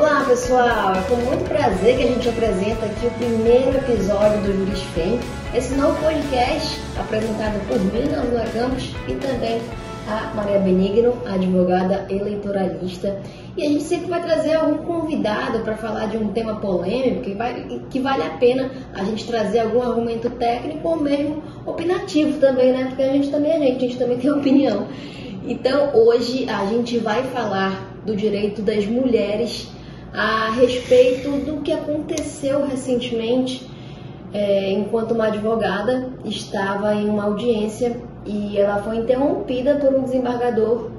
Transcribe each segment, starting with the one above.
Olá pessoal, é com muito prazer que a gente apresenta aqui o primeiro episódio do Juris Fem, esse novo podcast apresentado por mim, Ana Campos, e também a Maria Benigno, advogada eleitoralista. E a gente sempre vai trazer algum convidado para falar de um tema polêmico que, vai, que vale a pena a gente trazer algum argumento técnico ou mesmo opinativo também, né? Porque a gente também é gente, a gente também tem opinião. Então hoje a gente vai falar do direito das mulheres a respeito do que aconteceu recentemente é, enquanto uma advogada estava em uma audiência e ela foi interrompida por um desembargador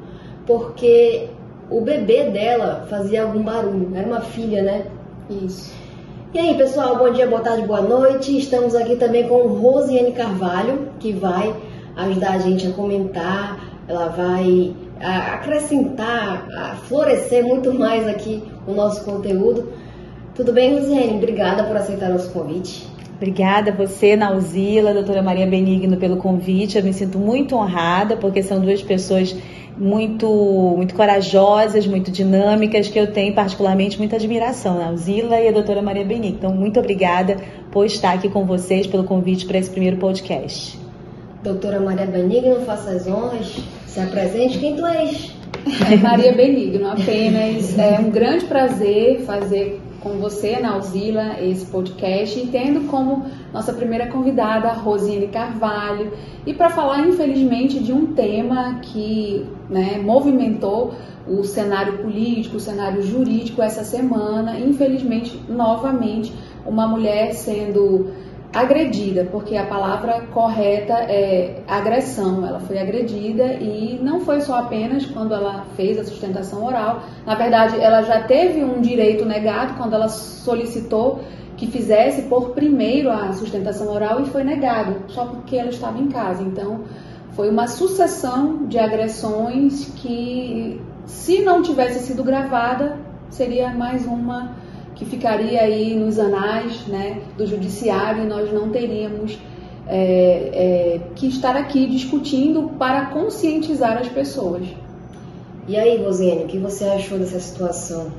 porque o bebê dela fazia algum barulho. Era uma filha, né? Isso. E aí, pessoal, bom dia, boa tarde, boa noite. Estamos aqui também com Rosiane Carvalho, que vai ajudar a gente a comentar, ela vai acrescentar, florescer muito mais aqui o nosso conteúdo. Tudo bem, Rosiane? Obrigada por aceitar nosso convite. Obrigada você, Nauzila, doutora Maria Benigno, pelo convite. Eu me sinto muito honrada, porque são duas pessoas muito, muito corajosas, muito dinâmicas, que eu tenho particularmente muita admiração, Nauzila e a doutora Maria Benigno. Então, muito obrigada por estar aqui com vocês, pelo convite para esse primeiro podcast. Doutora Maria Benigno, faça as honras, se apresente. Quem tu és? É Maria Benigno, apenas. É um grande prazer fazer com você, Nauzila, esse podcast e tendo como nossa primeira convidada a Rosine Carvalho e para falar, infelizmente, de um tema que né, movimentou o cenário político, o cenário jurídico essa semana. Infelizmente, novamente, uma mulher sendo agredida, porque a palavra correta é agressão. Ela foi agredida e não foi só apenas quando ela fez a sustentação oral. Na verdade, ela já teve um direito negado quando ela solicitou que fizesse por primeiro a sustentação oral e foi negado, só porque ela estava em casa. Então, foi uma sucessão de agressões que, se não tivesse sido gravada, seria mais uma que ficaria aí nos anais né, do judiciário e nós não teríamos é, é, que estar aqui discutindo para conscientizar as pessoas. E aí, Rosiane, o que você achou dessa situação?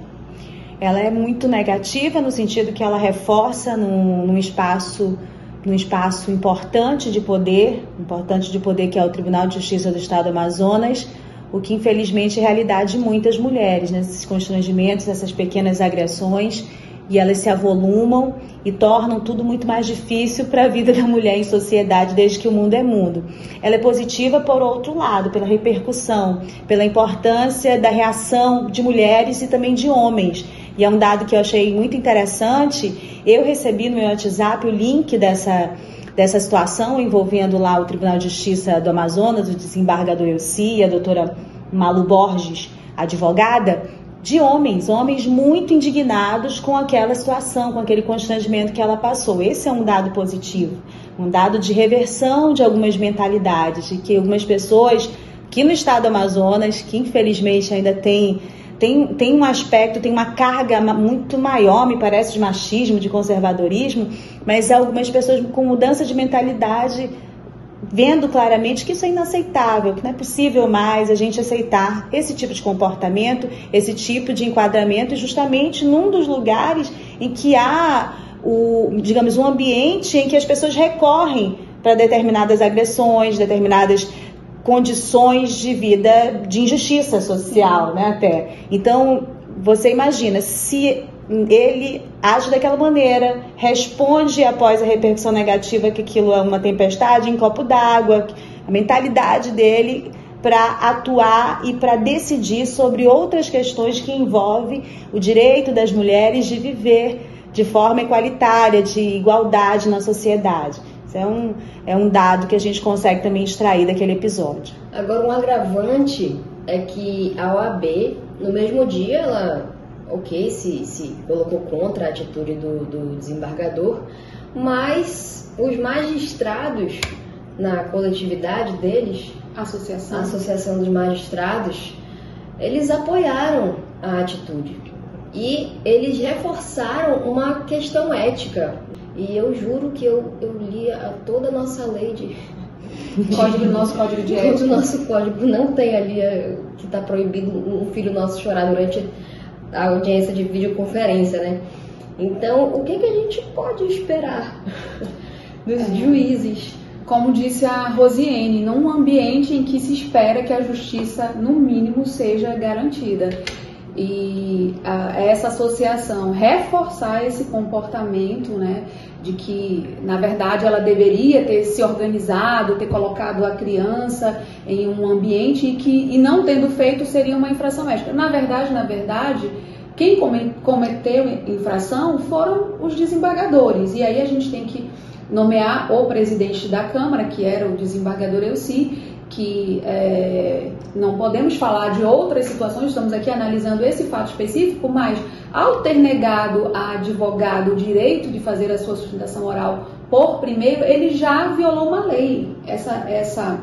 Ela é muito negativa no sentido que ela reforça num, num espaço num espaço importante de poder, importante de poder que é o Tribunal de Justiça do Estado do Amazonas, o que infelizmente é realidade de muitas mulheres, né? esses constrangimentos, essas pequenas agressões, e elas se avolumam e tornam tudo muito mais difícil para a vida da mulher em sociedade desde que o mundo é mundo. Ela é positiva por outro lado, pela repercussão, pela importância da reação de mulheres e também de homens. E é um dado que eu achei muito interessante. Eu recebi no meu WhatsApp o link dessa dessa situação envolvendo lá o Tribunal de Justiça do Amazonas, o desembargador Elci a doutora Malu Borges, advogada, de homens, homens muito indignados com aquela situação, com aquele constrangimento que ela passou. Esse é um dado positivo, um dado de reversão de algumas mentalidades, de que algumas pessoas que no estado do Amazonas, que infelizmente ainda tem tem, tem um aspecto, tem uma carga muito maior, me parece, de machismo, de conservadorismo, mas algumas pessoas com mudança de mentalidade vendo claramente que isso é inaceitável, que não é possível mais a gente aceitar esse tipo de comportamento, esse tipo de enquadramento, justamente num dos lugares em que há o, digamos, um ambiente em que as pessoas recorrem para determinadas agressões, determinadas condições de vida de injustiça social, né, até. Então, você imagina, se ele age daquela maneira, responde após a repercussão negativa que aquilo é uma tempestade em copo d'água, a mentalidade dele para atuar e para decidir sobre outras questões que envolvem o direito das mulheres de viver de forma igualitária, de igualdade na sociedade. Isso é um, é um dado que a gente consegue também extrair daquele episódio. Agora, um agravante é que a OAB, no mesmo dia, ela, ok, se, se colocou contra a atitude do, do desembargador, mas os magistrados, na coletividade deles, Associação. a Associação dos Magistrados, eles apoiaram a atitude. E eles reforçaram uma questão ética. E eu juro que eu, eu li a, toda a nossa lei de. Código, nosso código de ética. Todo o nosso código não tem ali a, que está proibido um filho nosso chorar durante a audiência de videoconferência, né? Então, o que, que a gente pode esperar dos é. juízes? Como disse a Rosiane, num ambiente em que se espera que a justiça, no mínimo, seja garantida. E a, essa associação reforçar esse comportamento, né, de que, na verdade, ela deveria ter se organizado, ter colocado a criança em um ambiente e que, e não tendo feito, seria uma infração ética. Na verdade, na verdade, quem cometeu infração foram os desembargadores. E aí a gente tem que nomear o presidente da Câmara, que era o desembargador Elci, que é, não podemos falar de outras situações, estamos aqui analisando esse fato específico, mas ao ter negado a advogado o direito de fazer a sua sustentação oral por primeiro, ele já violou uma lei. Essa, essa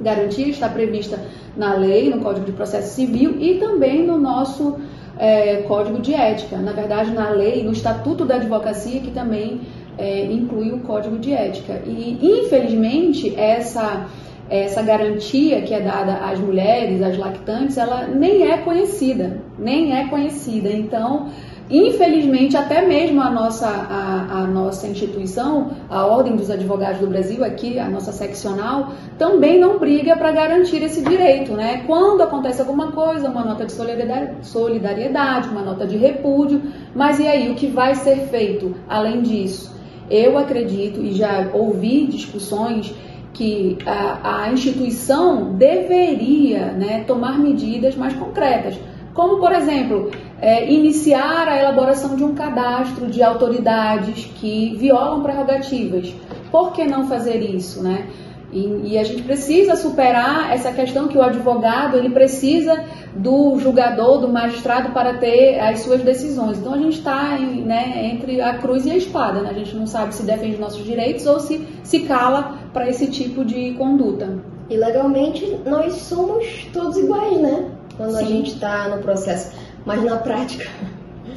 garantia está prevista na lei, no Código de Processo Civil e também no nosso é, Código de Ética. Na verdade, na lei, no Estatuto da Advocacia, que também é, inclui o Código de Ética. E, infelizmente, essa, essa garantia que é dada às mulheres, às lactantes, ela nem é conhecida, nem é conhecida. Então, Infelizmente, até mesmo a nossa, a, a, nossa instituição, a Ordem dos Advogados do Brasil, aqui, a nossa seccional, também não briga para garantir esse direito. Né? Quando acontece alguma coisa, uma nota de solidariedade, uma nota de repúdio, mas e aí, o que vai ser feito além disso? Eu acredito e já ouvi discussões que a, a instituição deveria né, tomar medidas mais concretas como, por exemplo, é, iniciar a elaboração de um cadastro de autoridades que violam prerrogativas. Por que não fazer isso, né? E, e, a gente precisa superar essa questão que o advogado ele precisa do julgador, do magistrado para ter as suas decisões. Então a gente está né, entre a cruz e a espada. Né? A gente não sabe se defende nossos direitos ou se se cala para esse tipo de conduta. E legalmente nós somos todos iguais, né? quando Sim. a gente está no processo. Mas na prática,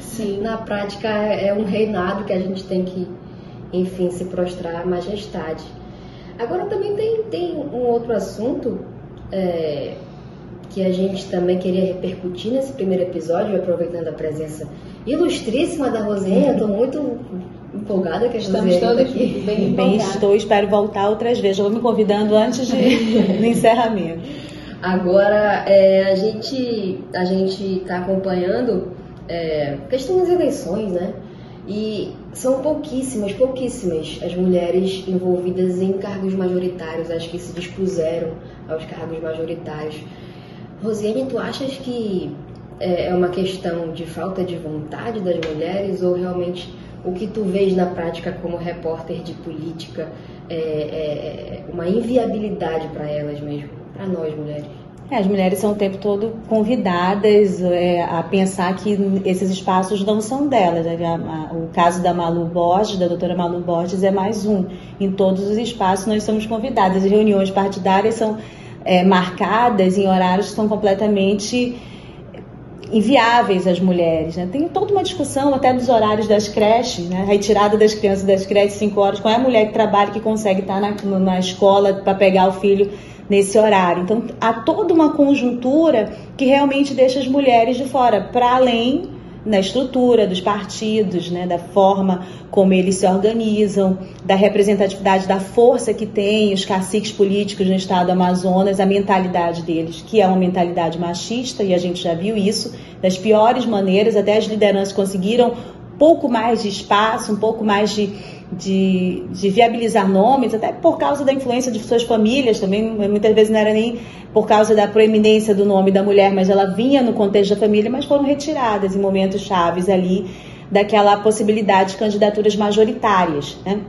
Sim. na prática é, um reinado que a gente tem que, enfim, se prostrar à majestade. Agora também tem, tem um outro assunto é, que a gente também queria repercutir nesse primeiro episódio, aproveitando a presença ilustríssima da Rosane. Eu estou muito empolgada que a Estamos todos aqui. bem, bem estou, espero voltar outras vezes. Eu vou me convidando antes de, do encerramento. Agora, é, a gente a gente está acompanhando é, questão das eleições, né? E são pouquíssimas, pouquíssimas as mulheres envolvidas em cargos majoritários, as que se dispuseram aos cargos majoritários. Rosiane, tu achas que é, é uma questão de falta de vontade das mulheres ou realmente o que tu vês na prática como repórter de política é, é, é uma inviabilidade para elas mesmo? para nós mulheres? É, as mulheres são o tempo todo convidadas é, a pensar que esses espaços não são delas. Né? O caso da Malu Borges, da doutora Malu Borges, é mais um. Em todos os espaços nós somos convidadas. As reuniões partidárias são é, marcadas em horários que são completamente inviáveis às mulheres. Né? Tem toda uma discussão até dos horários das creches, né? a retirada das crianças das creches 5 horas. Qual é a mulher que trabalha que consegue estar na, na escola para pegar o filho nesse horário. Então, há toda uma conjuntura que realmente deixa as mulheres de fora, para além da estrutura dos partidos, né, da forma como eles se organizam, da representatividade, da força que tem os caciques políticos no estado do Amazonas, a mentalidade deles, que é uma mentalidade machista, e a gente já viu isso das piores maneiras, até as lideranças conseguiram pouco mais de espaço, um pouco mais de, de, de, viabilizar nomes, até por causa da influência de suas famílias também. Muitas vezes não era nem por causa da proeminência do nome da mulher, mas ela vinha no contexto da família, mas foram retiradas em momentos chaves ali daquela possibilidade de candidaturas majoritárias. Né?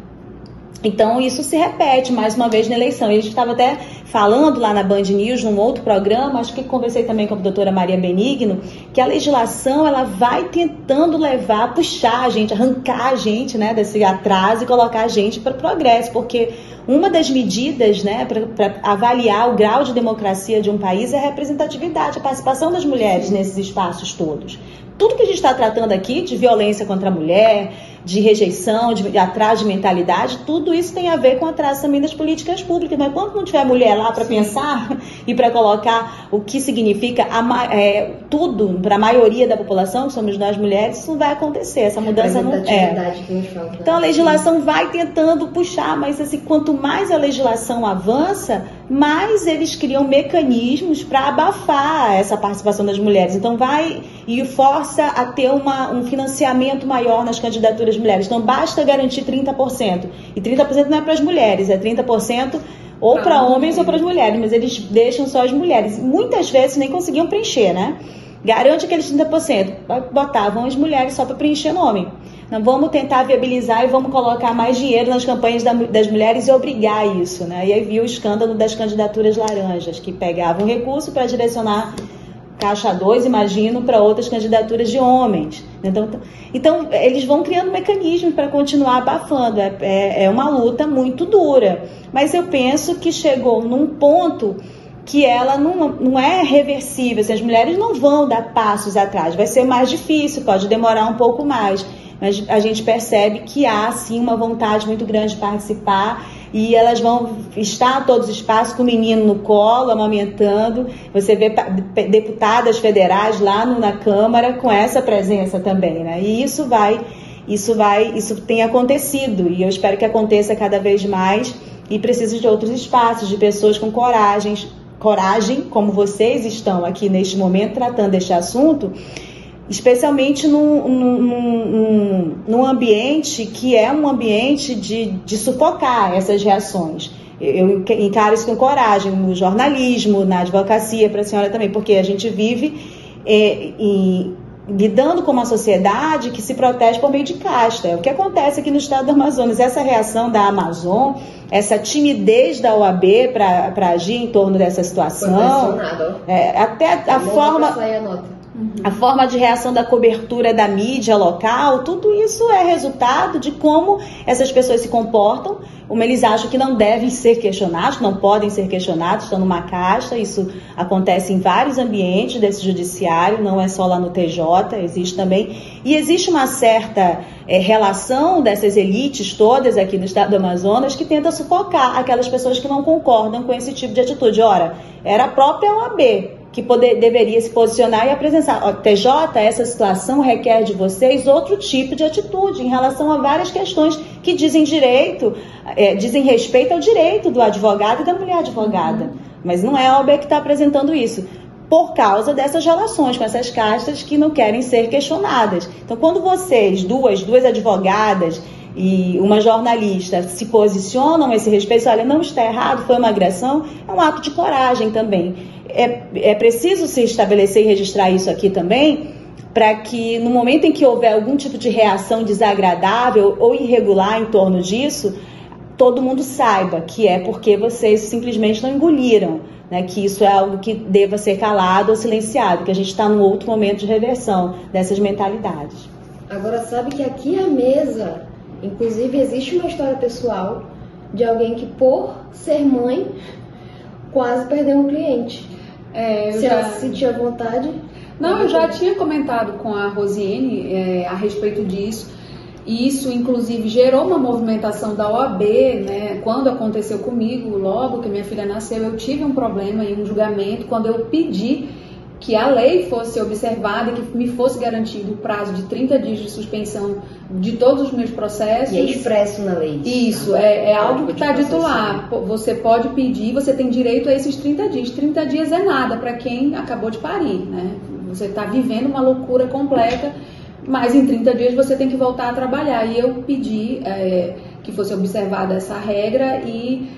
Então, isso se repete mais uma vez na eleição. E a gente estava até falando lá na Band News, num outro programa, acho que conversei também com a doutora Maria Benigno, que a legislação ela vai tentando levar, puxar a gente, arrancar a gente né, desse atraso e colocar a gente para o progresso, porque uma das medidas né, para avaliar o grau de democracia de um país é a representatividade, a participação das mulheres nesses espaços todos. Tudo que a gente está tratando aqui de violência contra a mulher, de rejeição, de atraso de mentalidade, tudo isso tem a ver com atraso também das políticas públicas. Mas quando não tiver mulher lá para pensar e para colocar o que significa a, é, tudo para a maioria da população, que somos nós mulheres, isso não vai acontecer. Essa mudança não é. Então a legislação vai tentando puxar, mas assim, quanto mais a legislação avança, mais eles criam mecanismos para abafar essa participação das mulheres. Então vai e força a ter uma, um financiamento maior nas candidaturas mulheres. Então basta garantir 30%. E 30% não é para as mulheres, é 30% ou para homens ou para as mulheres, mas eles deixam só as mulheres. Muitas vezes nem conseguiam preencher, né? Garante aqueles 30%. Botavam as mulheres só para preencher nome. Não vamos tentar viabilizar e vamos colocar mais dinheiro nas campanhas das mulheres e obrigar isso, né? E aí viu o escândalo das candidaturas laranjas, que pegavam recurso para direcionar caixa 2, imagino, para outras candidaturas de homens. Então, então eles vão criando mecanismos para continuar abafando. É, é, é, uma luta muito dura. Mas eu penso que chegou num ponto que ela não, não é reversível. Assim, as mulheres não vão dar passos atrás. Vai ser mais difícil, pode demorar um pouco mais. Mas a gente percebe que há, sim, uma vontade muito grande de participar e elas vão estar a todos os espaços com o menino no colo, amamentando. Você vê deputadas federais lá na Câmara com essa presença também, né? E isso vai, isso vai, isso tem acontecido e eu espero que aconteça cada vez mais e precisa de outros espaços, de pessoas com coragem, coragem, como vocês estão aqui neste momento tratando este assunto, especialmente num, ambiente que é um ambiente de, de sufocar essas reações. Eu encaro isso com coragem, no jornalismo, na advocacia, para a senhora também, porque a gente vive é, em, lidando com uma sociedade que se protege por meio de casta. É o que acontece aqui no estado do Amazonas. Essa reação da Amazon, essa timidez da OAB para agir em torno dessa situação. É, até a, a forma. A forma de reação da cobertura da mídia local, tudo isso é resultado de como essas pessoas se comportam, como eles acham que não devem ser questionados, não podem ser questionados, estão numa caixa. Isso acontece em vários ambientes desse judiciário, não é só lá no TJ, existe também. E existe uma certa é, relação dessas elites todas aqui no estado do Amazonas que tenta sufocar aquelas pessoas que não concordam com esse tipo de atitude. Ora, era a própria OAB que poder, deveria se posicionar e apresentar. TJ, essa situação requer de vocês outro tipo de atitude em relação a várias questões que dizem direito, é, dizem respeito ao direito do advogado e da mulher advogada. Mas não é a OAB que está apresentando isso por causa dessas relações com essas castas que não querem ser questionadas. Então, quando vocês, duas, duas advogadas e uma jornalista se posicionam a esse respeito, olha, não está errado, foi uma agressão, é um ato de coragem também é, é preciso se estabelecer e registrar isso aqui também, para que no momento em que houver algum tipo de reação desagradável ou irregular em torno disso, todo mundo saiba que é porque vocês simplesmente não engoliram, né, que isso é algo que deva ser calado ou silenciado, que a gente está num outro momento de reversão dessas mentalidades. Agora sabe que aqui à mesa, inclusive existe uma história pessoal de alguém que por ser mãe quase perdeu um cliente. É, Você já... se sentia vontade? Não, eu já tinha comentado com a Rosiane é, a respeito disso. E isso, inclusive, gerou uma movimentação da OAB, né? Quando aconteceu comigo, logo que minha filha nasceu, eu tive um problema e um julgamento quando eu pedi que a lei fosse observada e que me fosse garantido o prazo de 30 dias de suspensão de todos os meus processos. E é expresso na lei. Isso, tá? é, é algo que está dito lá. Você pode pedir, você tem direito a esses 30 dias. 30 dias é nada para quem acabou de parir, né? Você está vivendo uma loucura completa, mas em 30 dias você tem que voltar a trabalhar. E eu pedi é, que fosse observada essa regra e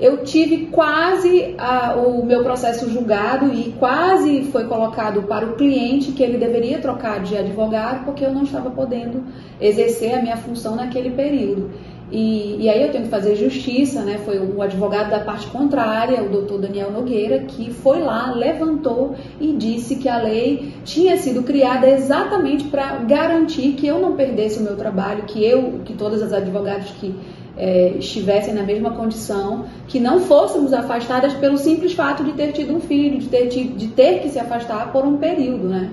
eu tive quase a, o meu processo julgado e quase foi colocado para o cliente que ele deveria trocar de advogado porque eu não estava podendo exercer a minha função naquele período. E, e, aí eu tenho que fazer justiça, né? Foi o advogado da parte contrária, o doutor Daniel Nogueira, que foi lá, levantou e disse que a lei tinha sido criada exatamente para garantir que eu não perdesse o meu trabalho, que eu, que todas as advogadas que é, estivessem na mesma condição, que não fôssemos afastadas pelo simples fato de ter tido um filho, de ter, tido, de ter que se afastar por um período, né?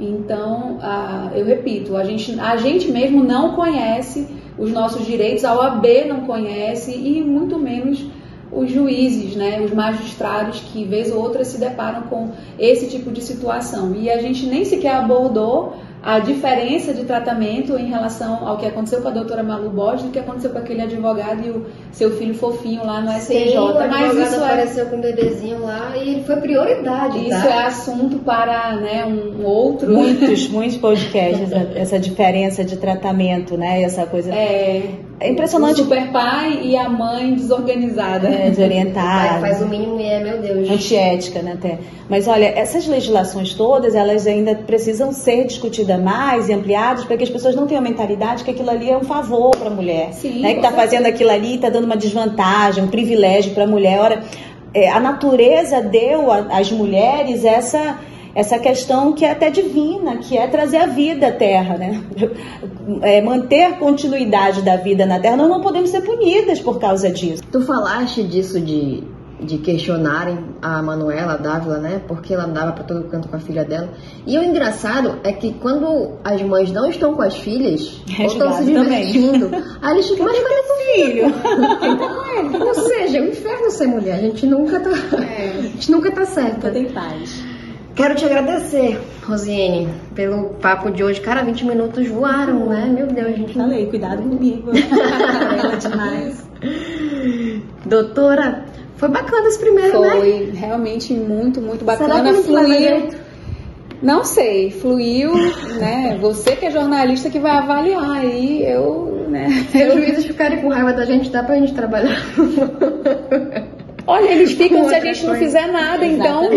Então, eu repito, a gente, a gente mesmo não conhece os nossos direitos, a OAB não conhece e muito menos os juízes, né, os magistrados que vez ou outra se deparam com esse tipo de situação. E a gente nem sequer abordou a diferença de tratamento em relação ao que aconteceu com a doutora Malu Borges do que aconteceu com aquele advogado e o seu filho fofinho lá no STJ. Sim, o Mas isso é apareceu é... com um bebezinho lá e ele foi prioridade. Isso tá? é assunto para né, um outro. Muitos, muitos podcasts, essa diferença de tratamento, né? Essa coisa. É, é impressionante. O super pai e a mãe desorganizada. É, desorientada. faz o mínimo e é, meu Deus. Antiética, né? Até. Mas olha, essas legislações todas, elas ainda precisam ser discutidas mais e ampliadas para que as pessoas não tenham a mentalidade que aquilo ali é um favor para a mulher. Sim, né? Que está fazendo aquilo ali, está dando uma desvantagem, um privilégio para a mulher. Ora, é, a natureza deu às mulheres essa essa questão que é até divina, que é trazer a vida à Terra, né? É manter a continuidade da vida na Terra. Nós não podemos ser punidas por causa disso. Tu falaste disso de, de questionarem a Manuela, a Dávila, né? Porque ela andava para todo canto com a filha dela. E o engraçado é que quando as mães não estão com as filhas, é ou estão se divertindo, aí eles ficam, mas cadê teu filho? então, ou seja, é um inferno ser mulher. A gente nunca tá, é. a gente nunca tá certa. Tem paz. Quero te agradecer, Rosiane, pelo papo de hoje. Cara, 20 minutos voaram, né? Meu Deus, a gente. Falei, cuidado comigo. demais. Doutora, foi bacana esse primeiro, foi, né? Foi realmente muito, muito bacana. Será que fluiu. Não sei, fluiu, né? Você que é jornalista que vai avaliar aí, eu, né? Se os juízes ficarem com raiva da gente, dá pra gente trabalhar. Olha, eles ficam se a gente não fizer nada, então.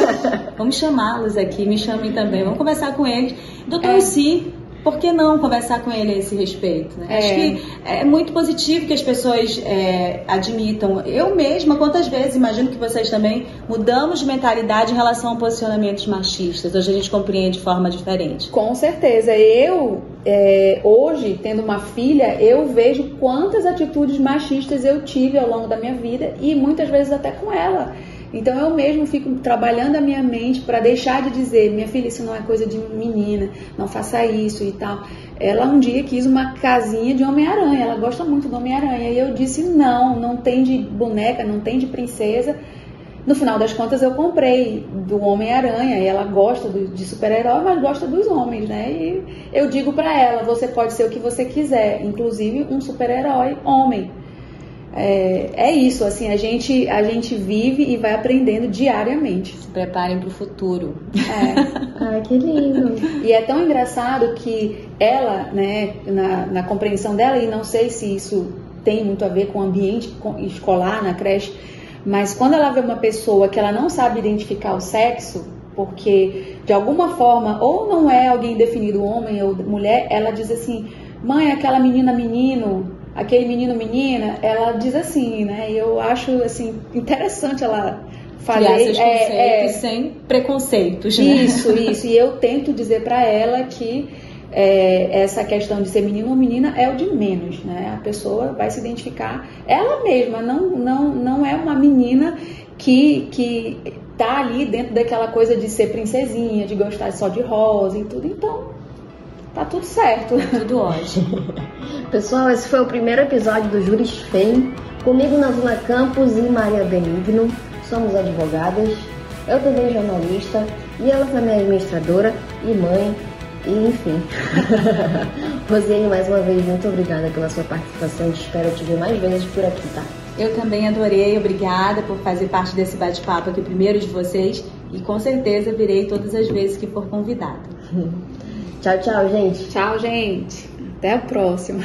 Vamos chamá-los aqui, me chamem também, vamos conversar com eles. Doutor é. Si, por que não conversar com ele a esse respeito? Né? É. Acho que é muito positivo que as pessoas é, admitam. Eu mesma, quantas vezes, imagino que vocês também, mudamos de mentalidade em relação a posicionamentos machistas. Hoje a gente compreende de forma diferente. Com certeza. Eu, é, hoje, tendo uma filha, eu vejo quantas atitudes machistas eu tive ao longo da minha vida e muitas vezes até com ela. Então eu mesmo fico trabalhando a minha mente para deixar de dizer, minha filha, isso não é coisa de menina, não faça isso e tal. Ela um dia quis uma casinha de Homem-Aranha, ela gosta muito do Homem-Aranha. E eu disse, não, não tem de boneca, não tem de princesa. No final das contas, eu comprei do Homem-Aranha e ela gosta do, de super-herói, mas gosta dos homens, né? E eu digo para ela: você pode ser o que você quiser, inclusive um super-herói homem é, é isso, assim, a gente, a gente vive e vai aprendendo diariamente. Se preparem para o futuro. É. Ai, que lindo. E é tão engraçado que ela, né, na, na compreensão dela, e não sei se isso tem muito a ver com o ambiente escolar na creche, mas quando ela vê uma pessoa que ela não sabe identificar o sexo, porque de alguma forma ou não é alguém definido homem ou mulher, ela diz assim: "Mãe, aquela menina menino, aquele menino menina, ela diz assim, né? E eu acho assim interessante ela falar esses é, é, sem preconceitos, né? Isso, isso. E eu tento dizer para ela que é, essa questão de ser menino ou menina é o de menos, né? A pessoa vai se identificar ela mesma, não, não, não é uma menina que, que tá ali dentro daquela coisa de ser princesinha, de gostar só de rosa e tudo. Então, Tá tudo certo. Tudo ótimo. Pessoal, esse foi o primeiro episódio do Juris FEM. Comigo na Vila Campos e Maria Benigno. Somos advogadas. Eu também jornalista. E ela também é administradora e mãe. E enfim. Rosiane, mais uma vez, muito obrigada pela sua participação. Espero te ver mais vezes por aqui, tá? Eu também adorei, obrigada por fazer parte desse bate-papo aqui, primeiro de vocês, e com certeza virei todas as vezes que for convidada. Tchau, tchau, gente. Tchau, gente. Até a próxima.